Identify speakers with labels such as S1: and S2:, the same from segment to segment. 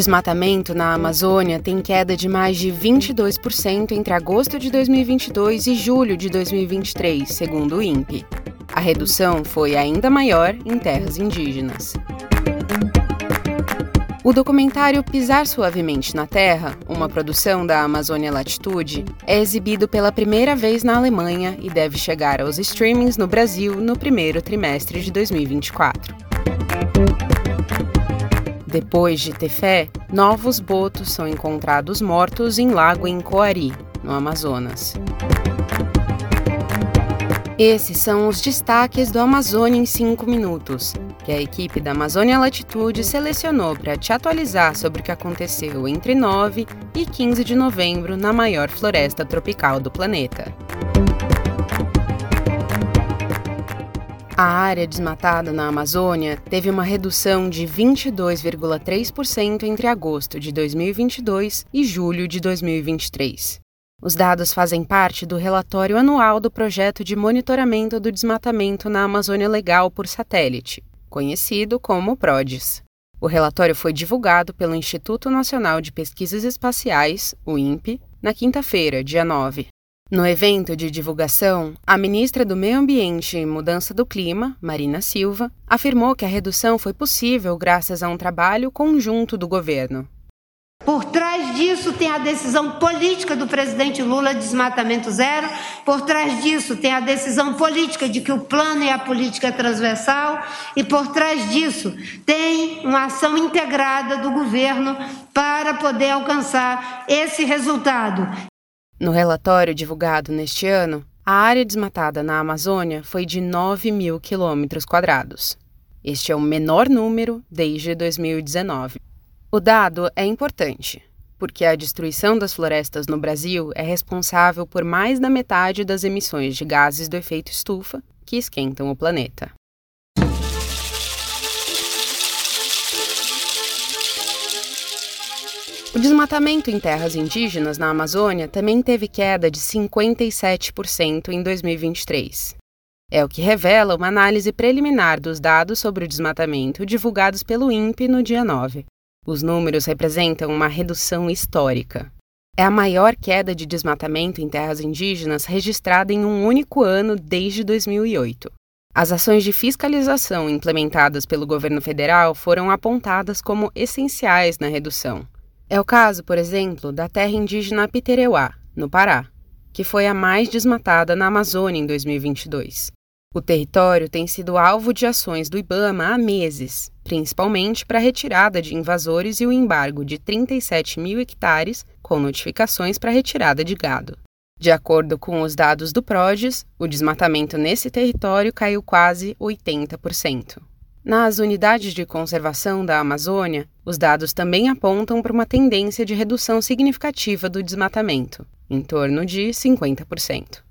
S1: desmatamento na Amazônia tem queda de mais de 22% entre agosto de 2022 e julho de 2023, segundo o INPE. A redução foi ainda maior em terras indígenas. O documentário Pisar Suavemente na Terra, uma produção da Amazônia Latitude, é exibido pela primeira vez na Alemanha e deve chegar aos streamings no Brasil no primeiro trimestre de 2024. Depois de Tefé, novos botos são encontrados mortos em lago em Coari, no Amazonas. Esses são os destaques do Amazônia em 5 minutos, que a equipe da Amazônia Latitude selecionou para te atualizar sobre o que aconteceu entre 9 e 15 de novembro na maior floresta tropical do planeta. A área desmatada na Amazônia teve uma redução de 22,3% entre agosto de 2022 e julho de 2023. Os dados fazem parte do relatório anual do Projeto de Monitoramento do Desmatamento na Amazônia Legal por Satélite, conhecido como PRODES. O relatório foi divulgado pelo Instituto Nacional de Pesquisas Espaciais, o INPE, na quinta-feira, dia 9. No evento de divulgação, a ministra do Meio Ambiente e Mudança do Clima, Marina Silva, afirmou que a redução foi possível graças a um trabalho conjunto do governo.
S2: Por trás disso tem a decisão política do presidente Lula de desmatamento zero, por trás disso tem a decisão política de que o plano e a política é transversal, e por trás disso tem uma ação integrada do governo para poder alcançar esse resultado.
S1: No relatório divulgado neste ano, a área desmatada na Amazônia foi de 9 mil quilômetros quadrados. Este é o menor número desde 2019. O dado é importante, porque a destruição das florestas no Brasil é responsável por mais da metade das emissões de gases do efeito estufa que esquentam o planeta. O desmatamento em terras indígenas na Amazônia também teve queda de 57% em 2023. É o que revela uma análise preliminar dos dados sobre o desmatamento divulgados pelo INPE no dia 9. Os números representam uma redução histórica. É a maior queda de desmatamento em terras indígenas registrada em um único ano desde 2008. As ações de fiscalização implementadas pelo governo federal foram apontadas como essenciais na redução. É o caso, por exemplo, da terra indígena Pitereuá, no Pará, que foi a mais desmatada na Amazônia em 2022. O território tem sido alvo de ações do Ibama há meses, principalmente para a retirada de invasores e o embargo de 37 mil hectares, com notificações para retirada de gado. De acordo com os dados do PRODES, o desmatamento nesse território caiu quase 80%. Nas unidades de conservação da Amazônia, os dados também apontam para uma tendência de redução significativa do desmatamento, em torno de 50%.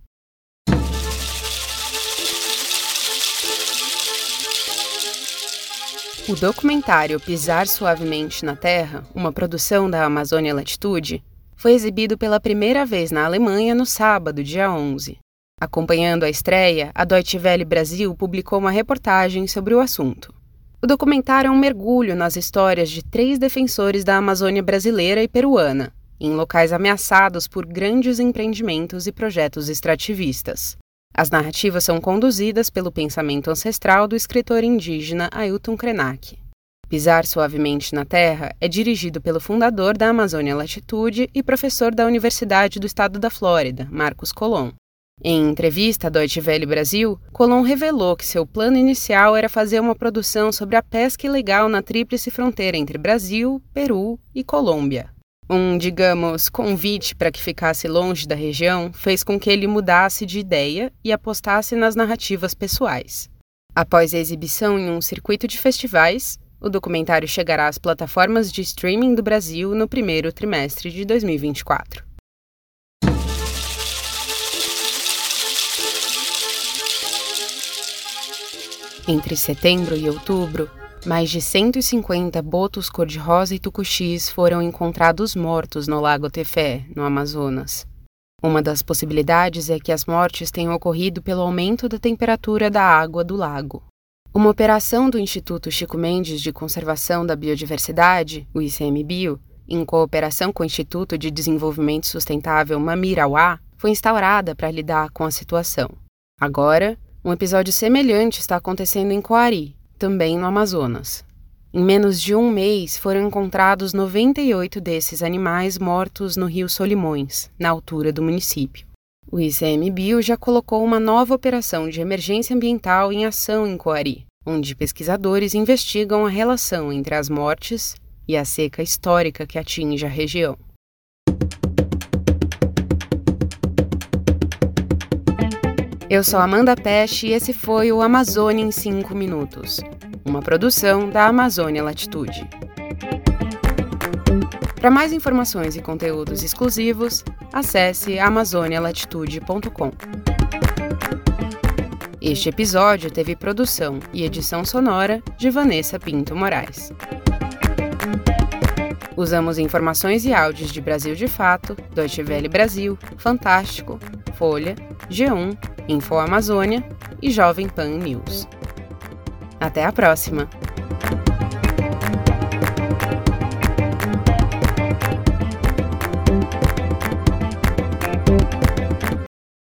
S1: O documentário Pisar Suavemente na Terra, uma produção da Amazônia Latitude, foi exibido pela primeira vez na Alemanha no sábado, dia 11. Acompanhando a estreia, a Deutsche Welle Brasil publicou uma reportagem sobre o assunto. O documentário é um mergulho nas histórias de três defensores da Amazônia brasileira e peruana, em locais ameaçados por grandes empreendimentos e projetos extrativistas. As narrativas são conduzidas pelo pensamento ancestral do escritor indígena Ailton Krenak. Pisar Suavemente na Terra é dirigido pelo fundador da Amazônia Latitude e professor da Universidade do Estado da Flórida, Marcos Colom. Em entrevista à Deutsche Welle Brasil, Colom revelou que seu plano inicial era fazer uma produção sobre a pesca ilegal na tríplice fronteira entre Brasil, Peru e Colômbia. Um, digamos, convite para que ficasse longe da região fez com que ele mudasse de ideia e apostasse nas narrativas pessoais. Após a exibição em um circuito de festivais, o documentário chegará às plataformas de streaming do Brasil no primeiro trimestre de 2024. Entre setembro e outubro, mais de 150 botos cor-de-rosa e tucuxis foram encontrados mortos no Lago Tefé, no Amazonas. Uma das possibilidades é que as mortes tenham ocorrido pelo aumento da temperatura da água do lago. Uma operação do Instituto Chico Mendes de Conservação da Biodiversidade, o ICMBio, em cooperação com o Instituto de Desenvolvimento Sustentável Mamirauá, foi instaurada para lidar com a situação. Agora, um episódio semelhante está acontecendo em Coari, também no Amazonas. Em menos de um mês foram encontrados 98 desses animais mortos no rio Solimões, na altura do município. O ICMBio já colocou uma nova operação de emergência ambiental em ação em Coari, onde pesquisadores investigam a relação entre as mortes e a seca histórica que atinge a região. Eu sou Amanda Peste e esse foi o Amazônia em 5 Minutos, uma produção da Amazônia Latitude. Para mais informações e conteúdos exclusivos, acesse amazonialatitude.com. Este episódio teve produção e edição sonora de Vanessa Pinto Moraes. Usamos informações e áudios de Brasil de Fato, Deutsche Welle Brasil, Fantástico, Folha, G1, Info Amazônia e Jovem Pan News. Até a próxima!